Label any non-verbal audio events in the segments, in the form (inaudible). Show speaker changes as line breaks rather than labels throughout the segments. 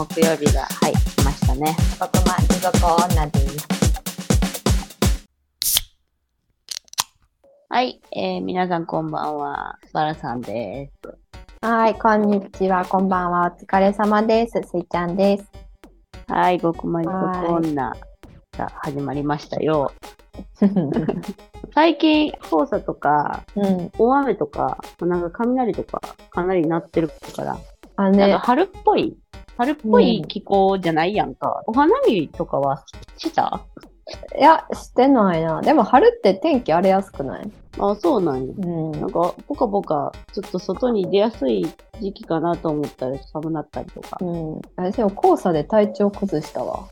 木曜日が、はい、来ましたね。
僕も地獄女です。
はい、えー、皆さんこんばんは。バラさんです。
はい、こんにちは、こんばんは、お疲れ様です。すいちゃんです。
はい、極まり地獄女が始まりましたよ。最近、黄砂とか、
うん、
大雨とか、なんか雷とか、かなりなってるから、
あ
なんか
ね、
春っぽい、春っぽい気候じゃないやんか。お花見とかはした？
いや、してないな。でも春って天気荒れやすくない？
あ、そうなんや。
うん。
なんか、ぽかぽか、ちょっと外に出やすい時期かなと思ったら寒なったりとか。
うん。私も黄砂で体調崩したわ。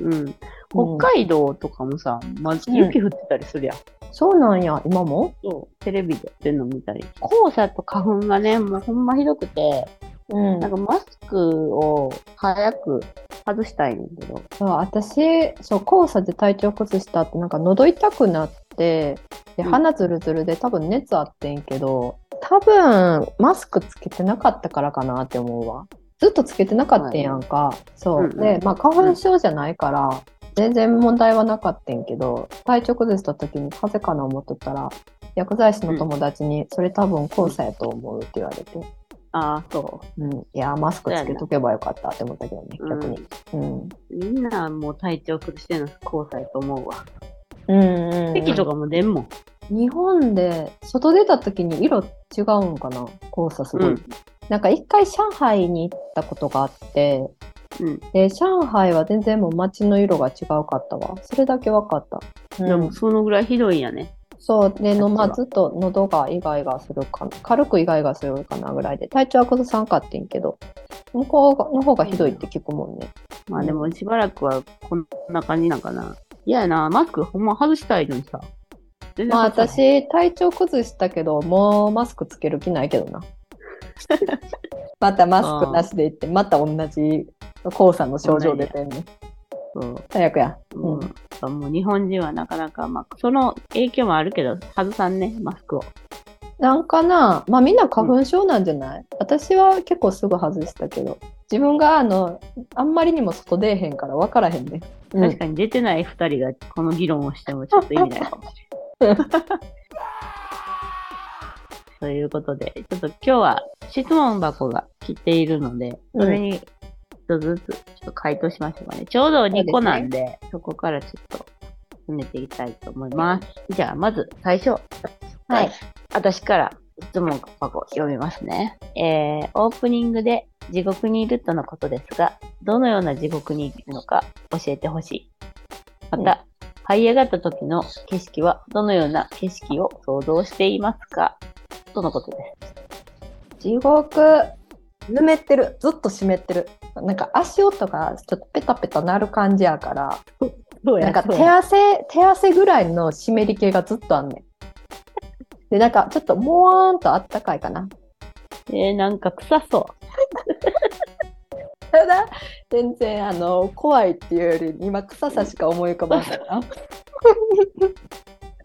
うん。北海道とかもさ、まず雪降ってたりするやん。
そうなんや、今も？
そう。テレビでやってんの見たり。黄砂と花粉がね、もうほんまひどくて、
うん
なんかマスクを早く外したいねんけど。
そう私、そう、黄砂で体調崩したって、なんか喉痛くなって、で、
うん
鼻ズルズルで多分熱あってんけど、多分マスクつけてなかったからかなって思うわ。ずっとつけてなかったんやんか。そう。
うんうん
で、まあ花粉症じゃないから、全然問題はなかったんけど、体調崩した時に風邪かな思っとったら、薬剤師の友達に、それ多分黄砂やと思うって言われて、
ああ、そ
うん。いや、マスクつけとけばよかったって思ったけどね、
う。
逆に。うん。
うん。みんなもう体調崩してんの黄砂やと思うわ。
うんうん、うん。
咳とかも出んもん。
日本で外出た時に色違うんかな黄砂すごい、
うん
なんか一回上海に行ったことがあって
うん。
で上海は全然もう街の色が違うかったわそれだけ分かった、
でもそのぐらいひどいんやね。
そう。での、まあ、ずっと喉がイガイガするかな。軽くイガイガするかなぐらいで。体調は崩さんかってんけど。向こうの方がひどいって聞くもんね、
まあでもしばらくはこんな感じなんかな。いややな、マスクほんま外したいのにさ。
まあ私体調崩したけどもうマスクつける気ないけどな。(laughs) またマスクなしで行ってまた同じ黄砂の症状出てんね
そう
最悪や、
も
うん。
うもう日本人はなかなか、まあ、その影響もあるけど、外さんね、マスクを。
なんかなまあみんな花粉症なんじゃない、私は結構すぐ外したけど。自分があのあんまりにも外出えへんから分からへんね、うん。
確かに出てない二人がこの議論をしてもちょっと意味ない。かもしれない。ということで、ちょっと今日は質問箱が来ているので、それに一つずつちょっと回答しましょうかね。ちょうど2個なんで、そこからちょっと進めていきたいと思います。じゃあ、まず最初。
はい。
私から質問箱読みますね。えー、オープニングで地獄にいるとのことですが、どのような地獄にいるのか教えてほしい。また、這い上がった時の景色はどのような景色を想像していますか？とのことです。
地獄ぬめってる。ずっと湿ってる。なんか足音がちょっとペタペタなる感じやから。なんか手汗手汗ぐらいの湿り気がずっとあんねん。でなんかちょっともわーんとあったかいかな。
えー、なんか臭そ (laughs)
ただ全然あの怖いっていうより今臭さしか思い浮かばないな。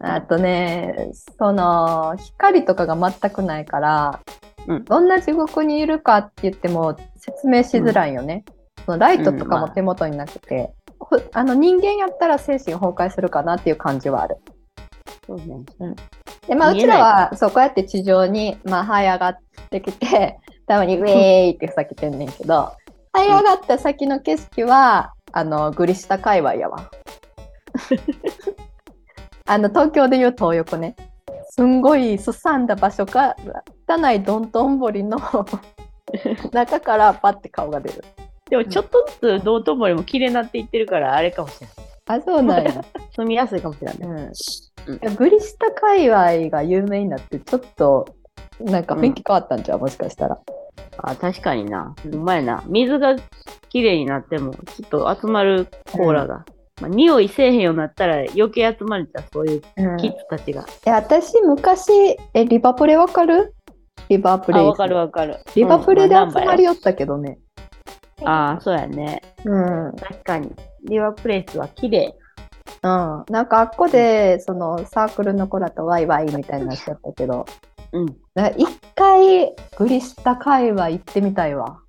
(laughs) あとねその光とかが全くないから、
うん。
どんな地獄にいるかって言っても説明しづらいよね、そのライトとかも手元になくて、ほあの人間やったら精神崩壊するかなっていう感じはある。
う。そうね。
でまあうちらはそうこうやって地上にまあ這い上がってきて (laughs) たまにウェーイってさけてんねんけど這い上がった先の景色はあのグリ下界隈やわ。(laughs) あの東京でいう東横ねすんごいすさんだ場所か汚いどんとんぼりの (laughs) 中からパッて顔が出る
でもちょっとずつ道頓堀も綺麗になっていってるからあれかもしれない。
あそうなんや、
住みやすいかもしれない。
うん
うん
グリ下界隈が有名になってちょっとなんか雰囲気変わったんじゃう、もしかしたら
あ、確かにな。うまいな。水が綺麗になっても、ちょっと集まるコーラが。まあ、匂いせえへんようになったら余計集まるじゃん、そういう
うん
キッズたちが。
いや私昔えリバプレわかる？リバプレ
あ、わかるわかる。
リバプレで
うん
集まりよったけどね、
ああ、そうやね。
うん、うん、
確かに。リバプレイスは綺麗。
なんかあっこでそのサークルの子らとワイワイみたいになっちゃったけど
うん。
一回グリスタ界隈行ってみたいわ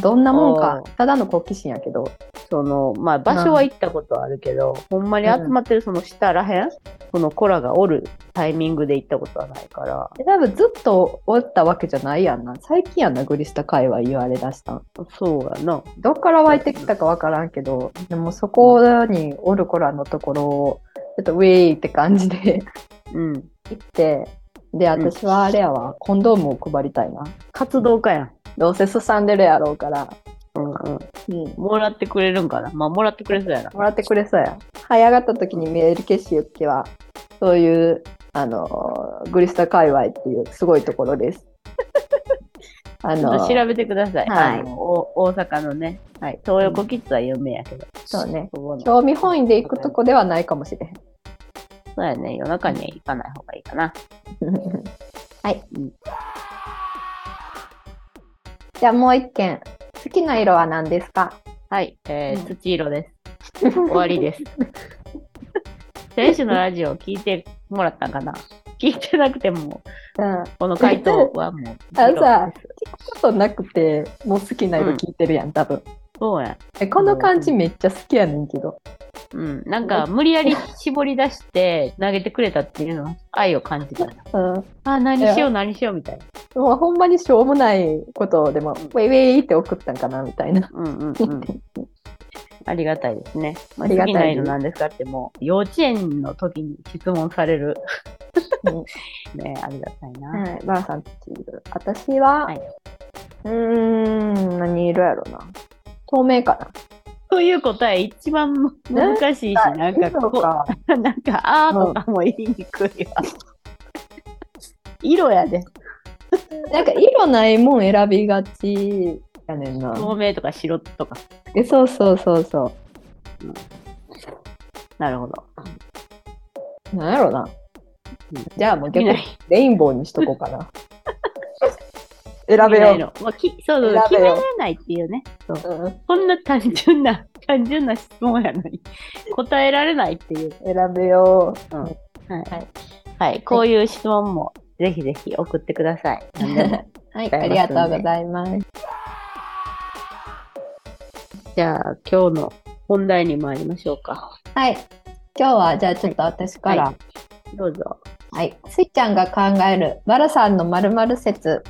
どんなもんか
お、
ただの好奇心やけど。
その、まあ、場所は行ったことあるけど、ほんまに集まってるその下らへん、その子らがおるタイミングで行ったことはないから、
え多分ずっとおったわけじゃないやんな。最近やんな、グリスタ界隈言われだしたん。
そうやな。
どっから湧いてきたかわからんけど、でもそこにおる子らのところを、ちょっとウェイって感じで
うん。
行って、で、私はあれやわ、コンドームを配りたいな。
活動家やん。
どうせすさんでるやろうから、
うんうん。
うん、
もらってくれるんかな？まあ、もらってくれそうやな。
もらってくれそうや。這い上がった時に見える景色は、そういう、あのー、グリスタ界隈っていうすごいところです。(laughs) あ
ちょっと調べてください。
はい
大阪のね、はい、東横キッズは有名やけど。
そうね。
そこの
興味本位で行くとこではないかもしれへん。
そうやね。夜中には行かない方がいいかな。(laughs)
はい。
うん
じゃあもう一件。好きな色は何ですか？
はい、えー
うん
土色です。終わりです。(laughs) 選手のラジオ聞いてもらったんかな？聞いてなくても、
うん。
この回答はもう
あ
色
さ
です。
ことなくて、もう好きな色聞いてるやん、多分。
そうや。
えこの感じめっちゃ好きやねんけど。
うん。なんか、無理やり絞り出して投げてくれたっていうのは愛を感じたな。
うん。
あ、何しよう何しようみたいな。
もうほんまにしょうもないことでも、ウェイウェイって送ったんかな、みたいな。
うんうんうん。(laughs) ありがたいですね。
ありがたい
好きな色なんですかってもう幼稚園の時に質問される。(laughs) ねありがたいな。
はい、ばあさん土色。私は、
はいう
ーん、何色やろな。透明かな。
という答え一番難しいし、なんかこ。う、(laughs) なんか、あーとかも言いにくいわ。色やで。
なんか色ないもん選びがちやねんな。
透明とか白とか。
えそうそうそうそ
なるほど。
う。なんやろな。じゃあもう逆にレインボーにしとこうかな。選べよ
まあきそうそう決めれないっていうね。そう
う。うん
こんな単純な、(laughs) 単純な質問やのに、(laughs) 答えられないっていう。
選べよ
はい。
はい
はい。こういう質問もぜひぜひ送ってください。(laughs)
はい、ありがとうございます。
じゃあ、今日の本題に参りましょうか。
はい。今日はじゃあちょっと私から、
はどうぞ。
はい。スイちゃんが考えるバラさんの〇〇説。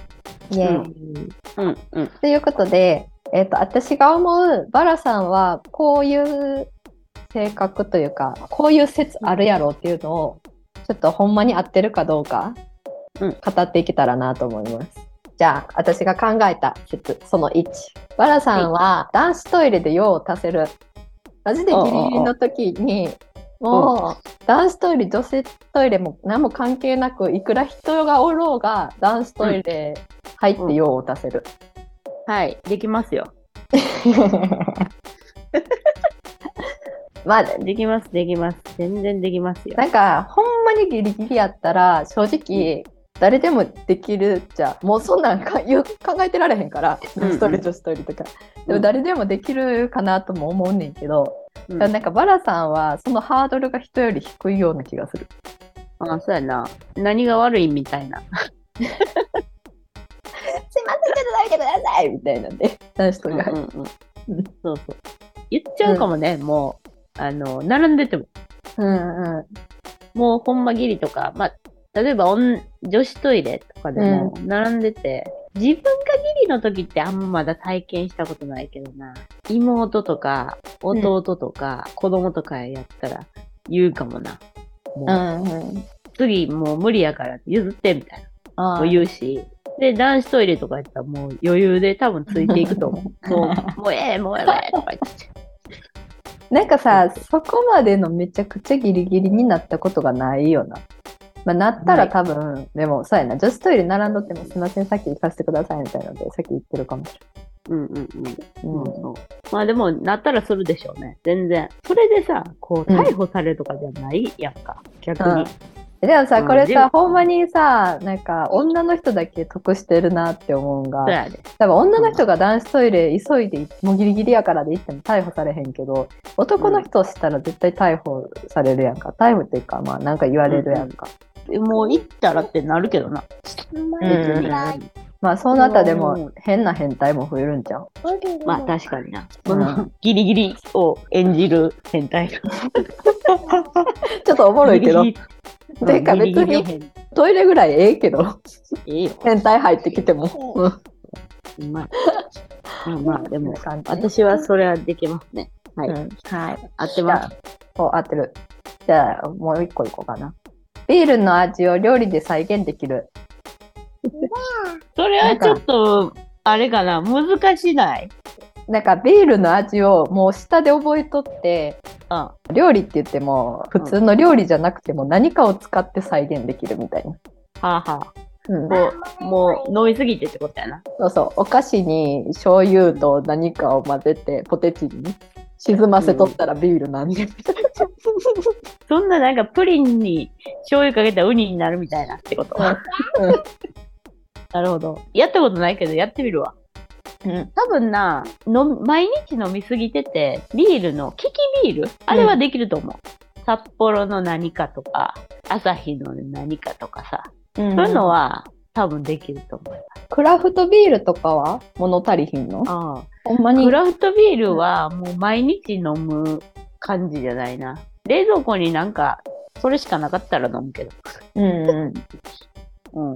イエーイ。
うん、うん。
ということで、えっ、と、私が思うバラさんはこういう性格というか、こういう説あるやろうっていうのを、ちょっとほんまに合ってるかどうか、
うん
語っていけたらなと思います。じゃあ、私が考えた説、その1。バラさんは男子トイレで用を足せる。マジでギリギリの時に、もう男子トイレ、女性トイレも何も関係なく、いくら人がおろうが男子トイレ入って用を足せる。
はい。できますよ。(laughs)
まあ、
できます、できます。全然できますよ。
なんか、ほんまにギリギリやったら、正直、誰でもできるじゃ、もうそんなんか言う考えてられへんから、
うんうん
男子トイレ、女子トイレとか。でも誰でもできるかなとも思うねんけど、
うん
なんかバラさんはそのハードルが人より低いような気がする。
あ、そうやな。何が悪いみたいな。(laughs)
すいません、ちょっと食べてくださいみたいなんで、男子トイレ入って。
うんうんうん。そうそう。言っちゃうかもね、もう、あの、並んでても。
うんうん。
もうほんまギリとか、まあ、例えばおん女子トイレとかでも並んでて、自分がギリの時ってあんままだ体験したことないけどな。妹とか弟とか子供とかやったら言うかもな。もう
うんうん。
次もう無理やから譲ってみたい
あ
な。もう言うし。で、男子トイレとかやったらもう余裕で多分ついていくと思う。(laughs) もう、もうええ、もうええ、とか言って。
なんかさ、そこまでのめちゃくちゃギリギリになったことがないよな。まあ、なったら多分、でも、そうやな、女子トイレ並んどっても、すいません、さっき行かせてくださいみたいなので、さっき言ってるかもし
うんうんうん。
れない。うん
そう。まあでも、なったらするでしょうね。全然。それでさ、こう、
うん
逮捕されるとかじゃないやんか。逆に。
でもさ、
うん
これさ、
でも
ほんまにさ、なんか、女の人だけ得してるなって思うんが。多分女の人が男子トイレ急いで、もうギリギリやからで行っても逮捕されへんけど、男の人したら絶対逮捕されるやんか。逮捕っていうか、まあ、なんか言われるやんか。
もう行ったらってなるけどな。
まあその中で
う
も
ん
変な変態も増えるんじゃん。
まあ確かにな。
う
その
ん
ギリギリを演じる変態が。(laughs)
ちょっとおもろいけどてか別に
変
トイレぐらいええけど
ええよ。
変態入ってきても。う
まい。まあまあ、でも、私はそれはできますね。はい。
うんはい。
合ってます。
そう合ってる。じゃあもう一個いこうかな。ビールの味を料理で再現できる。
それはちょっと、あれかな、難しない？
なんかビールの味をもう舌で覚えとって
うん。
料理って言っても普通の料理じゃなくても何かを使って再現できるみたいな。
はあはあ。
うん、
こう、もう飲みすぎてってことやな。
そうそうお菓子に醤油と何かを混ぜてポテチに沈ませとったらビールなんで、(laughs)
そんななんかプリンに醤油かけたらウニになるみたいなってこと？
うん
なるほど。やったことないけど、やってみるわ。
うん
多分な、の毎日飲みすぎてて、ビールの、キキビール？あれはできると思う。札幌の何かとか、朝日の何かとかさ。
うん
そういうのは多分できると思います。
クラフトビールとかは？物足りひんの？
ああ
ほんまに？
クラフトビールはもう毎日飲む感じじゃないな。冷蔵庫になんか、それしかなかったら飲むけど。
うんう
うん。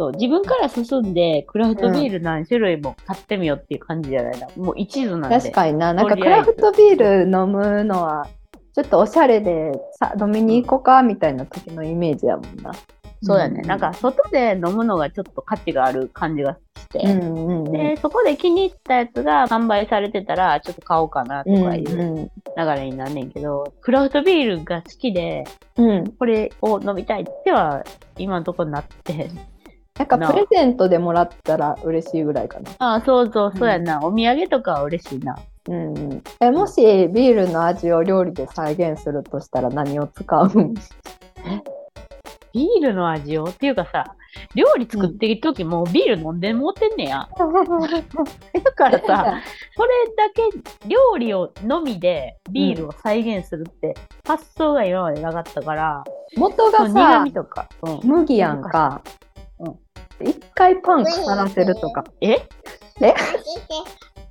そう、自分から進んで、クラフトビール何種類も買ってみようっていう感じじゃないな。もう一途なん
ん、
で。
確かにななんかクラフトビール飲むのはちょっとおしゃれでさ飲みに行こうかみたいな時のイメージやもんな。
そうだね。
うん
なんか、外で飲むのがちょっと価値がある感じがして。
うんうんうん
で、そこで気に入ったやつが販売されてたら、ちょっと買おうかなとかいう
うん
流れになんねんけど、クラフトビールが好きで、
うん、
これを飲みたいっては、今のところなってへん。
なんかプレゼントでもらったら嬉しいぐらいかな。
ああ、そうそう、そうやな。お土産とかは嬉しいな。
うんうん、えもしビールの味を料理で再現するとしたら何を使うん？
ビールの味を？っていうかさ、料理作ってる時もビール飲んでもうてんねや。(laughs) だからさ、それだけ料理をのみでビールを再現するって発想が今までなかったから、
元が
その苦
さ
味とか。うん
麦やんか。
うん
一回パン腐らせるとか。
え？
え？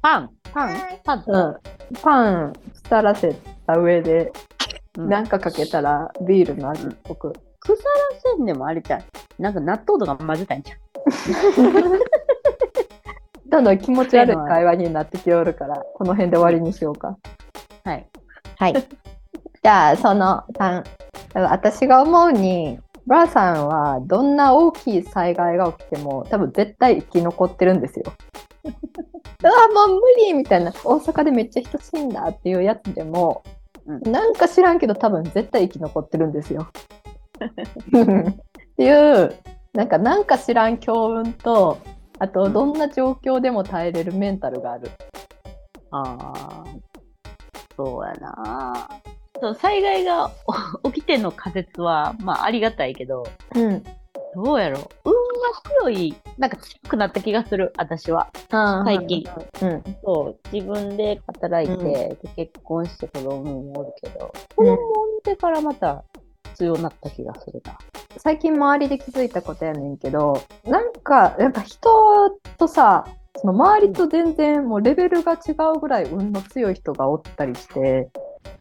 パンパンパン、
うん、パン腐らせた上で
うん
なんかかけたらビールの味っぽく。
腐らせんでもあれちゃう。なんか納豆とか混ぜたんじゃん。
どんどん気持ち悪い会話になってきおるから、この辺で終わりにしようか。
はい。
はい。じゃあ、その3、(laughs) 私が思うに、ブラさんはどんな大きい災害が起きても多分絶対生き残ってるんですよ。(laughs) うわもう無理みたいな大阪でめっちゃ人死んだっていうやつでも、
うん
なんか知らんけど多分絶対生き残ってるんですよ。っていうなんかなんか知らん強運とあとどんな状況でも耐えれるメンタルがある。
ああ、そうやな。そう災害がお (laughs) 起きての仮説は、まあ、ありがたいけど、
うん、
どうやろう？運が強い、なんか強くなった気がする、私は。最近。
うん
そう、自分で働いて、
うん
で結婚して子供もおるけど、子供を産んでからまた強くなった気がするな。
最近周りで気づいたことやねんけどなんかやっぱ人とさその周りと全然もうレベルが違うぐらい運の強い人がおったりして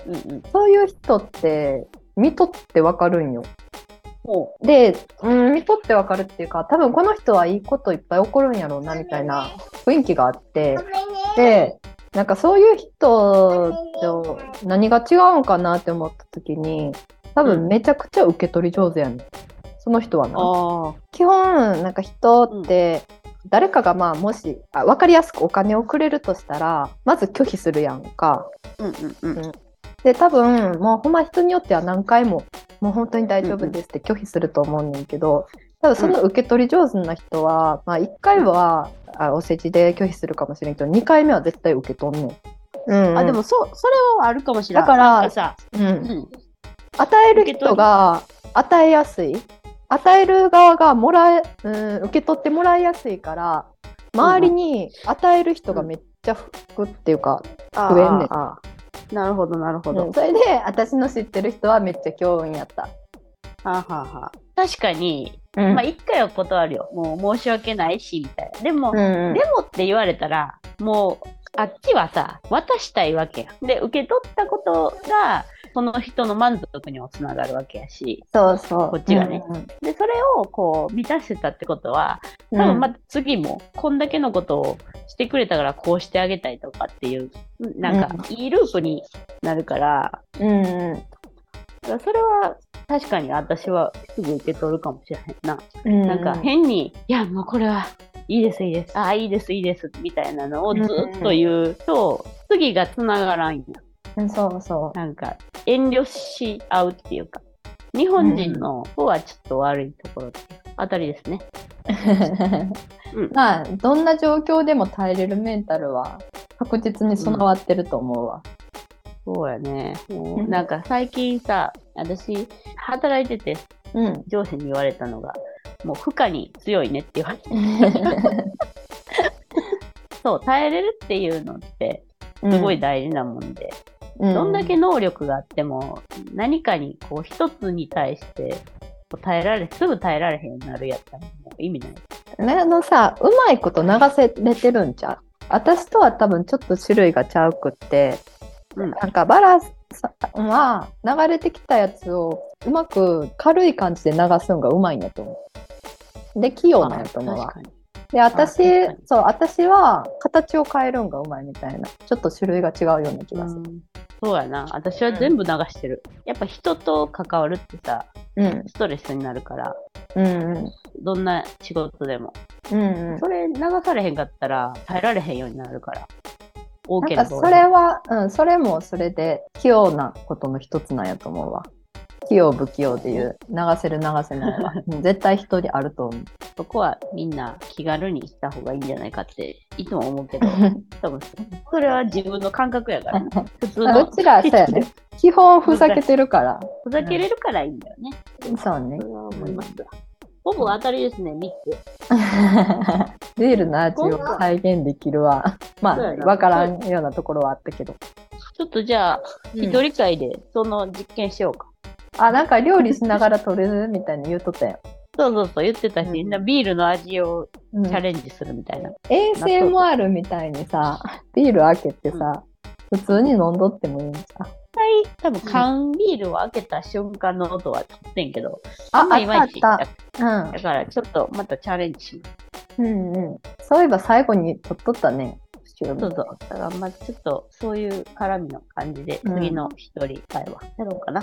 うんうん。
そういう人って見とってわかるんよ。
も
で、うん、見とってわかるっていうか多分この人はいいこといっぱい起こるんやろうなみたいな雰囲気があってでなんかそういう人と何が違うんかなって思った時に多分めちゃくちゃ受け取り上手やねんその人は
う、
な。基本なんか人って誰かがまあもしあ分かりやすくお金をくれるとしたらまず拒否するやんか。
うんうんうん。
で多分もうほんま人によっては何回ももう本当に大丈夫ですって拒否すると思うねんけど多分その受け取り上手な人は、まあ、1回はあお世辞で拒否するかもしれんけど2回目は絶対受け取んねん。うんうん。
あ、でも、そう、それはあるかもしれない。
だから
さ、
うん。
うん。
与える人が与えやすい。与える側がもらえ、うん、受け取ってもらいやすいから周りに与える人がめっちゃ吹くっていうか、
あ
増えんねん
なるほど、なるほど。
うんそれで私の知ってる人はめっちゃ強運やった。
はあはあはあ確かに、
うん
まあ一回は断るよ。もう申し訳ないし、みたいな。でも、
うんうん
でもって言われたら、もう、あっちはさ、渡したいわけや。で、受け取ったことが、その人の満足にもつながるわけやし、
そうそう。
こっちがね。
うん
で、それをこう、満たしてたってことは、
うん、
多分また次も、こんだけのことをしてくれたからこうしてあげたいとかっていう、なんか、いいループになるから、
うんうん。
それは、確かに私はすぐ受け取るかもしれへんな。
うん、
なんか変に、いや、もうこれはいいです、いいです。ああ、いいです、いいです、みたいなのをずっと言うと、次がつながらんや。
うんそうそ
なんか、遠慮し合うっていうか、日本人の方はちょっと悪いところあたりですね。
う。
うん
まあどんな状況でも耐えれるメンタルは確実に備わってると思うわ。
そうやね。も
う
うんなんか最近さ、私、働いてて
うん。
上司に言われたのが、もう負荷に強いねって言われて、(laughs) そう、耐えれるっていうのって、すごい大事なもんで、
うん、
どんだけ能力があっても、何かにこう一つに対して耐えられ、すぐ耐えられへんようになるやったらもう意味ない。
ねあのさうまいこと流せれてるんちゃう？私とは多分ちょっと種類がちゃうくって、
うん
なんかバラさんは流れてきたやつをうまく軽い感じで流すのがうまいんやと思う。で器用なんやと思うわ。で私そう私は形を変えるんがうまいみたいなちょっと種類が違うような気がする。
うんそうやな。私は全部流してる。やっぱ人と関わるってさ、
うん
ストレスになるから、
うんうん
どんな仕事でも。
うんうん。
それ流されへんかったら耐えられへんようになるから。多
なそれは、うん、それもそれで器用なことの一つなんやと思うわ。器用不器用でいう流せる流せないはうん絶対一人あると思う。
そこはみんな気軽にした方がいいんじゃないかっていつも思うけど、(laughs) 多分それは自分の感覚やから、(laughs) 普通の
うちらそうやね。基本ふざけてるから。
ふざけれるからいいんだよね。
そうね
そ。れは思いますわ。ほぼ当たりですね、3つ。(laughs)
ビールの味を再現できるは、まあ、わからんようなところはあったけど。
ちょっとじゃあ、一人会でその実験しようか。
あ、なんか料理しながら撮れるみたいに言うとったよ。
そうそうそう、言ってたし、
うん
みんなビールの味を
うん
チャレンジするみたいな。
ASMR みたいにさ、ビール開けてさ、普通に飲んどってもいいんじゃん。
多分缶ビールを開けた瞬間の音は取ってんけど、
あ、
んま
あ
いまいち。だからちょっとまたチャレンジします。
うん。うんうん。そういえば最後に撮っとったね。
そうそう。だからまあちょっとそういう絡みの感じで、
うん
次の一人会話やろうかな。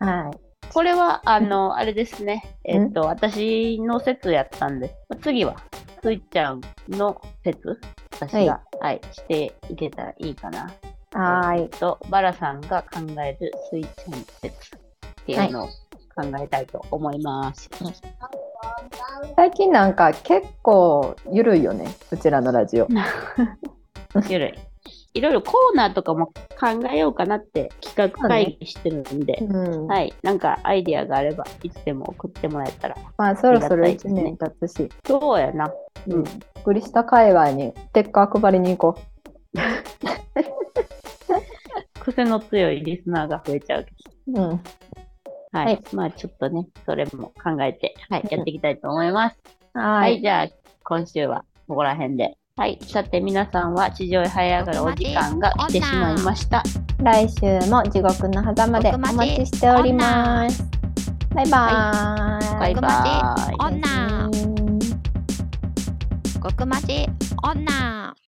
はい。
これは、あの、あれですね。えっと、私の説やったんで、次は、スイちゃんの説、私が、はい、していけたらいいかな。
はーい。
えっと、バラさんが考えるスイちゃん説っていうのを考えたいと思います。
最近なんか結構ゆるいよね。うちらのラジオ。(laughs)
ゆるい。いろいろコーナーとかも考えようかなって企画会議してるんで、
うん。
はい、なんかアイディアがあれば、いつでも送ってもらえたら。
まあそろそろ1
ありがたいですね
年経つし、
そうやな。うん。
グリスタ界隈にステッカー配りに行こ (laughs)
癖の強いリスナーが増えちゃうけど。
う。うん。
はい。
はい
まあちょっとね、それも考えて、はい、
うん
やっていきたいと思います。
は
はい、じゃあ、今週はここら辺で。はい。さて、皆さんは地上へ這い上がるお時間が来てしまいました。
来週も地獄の狭間でお待ちしております。バイバーイ。
バイバーイ。
女
うん
極まじ女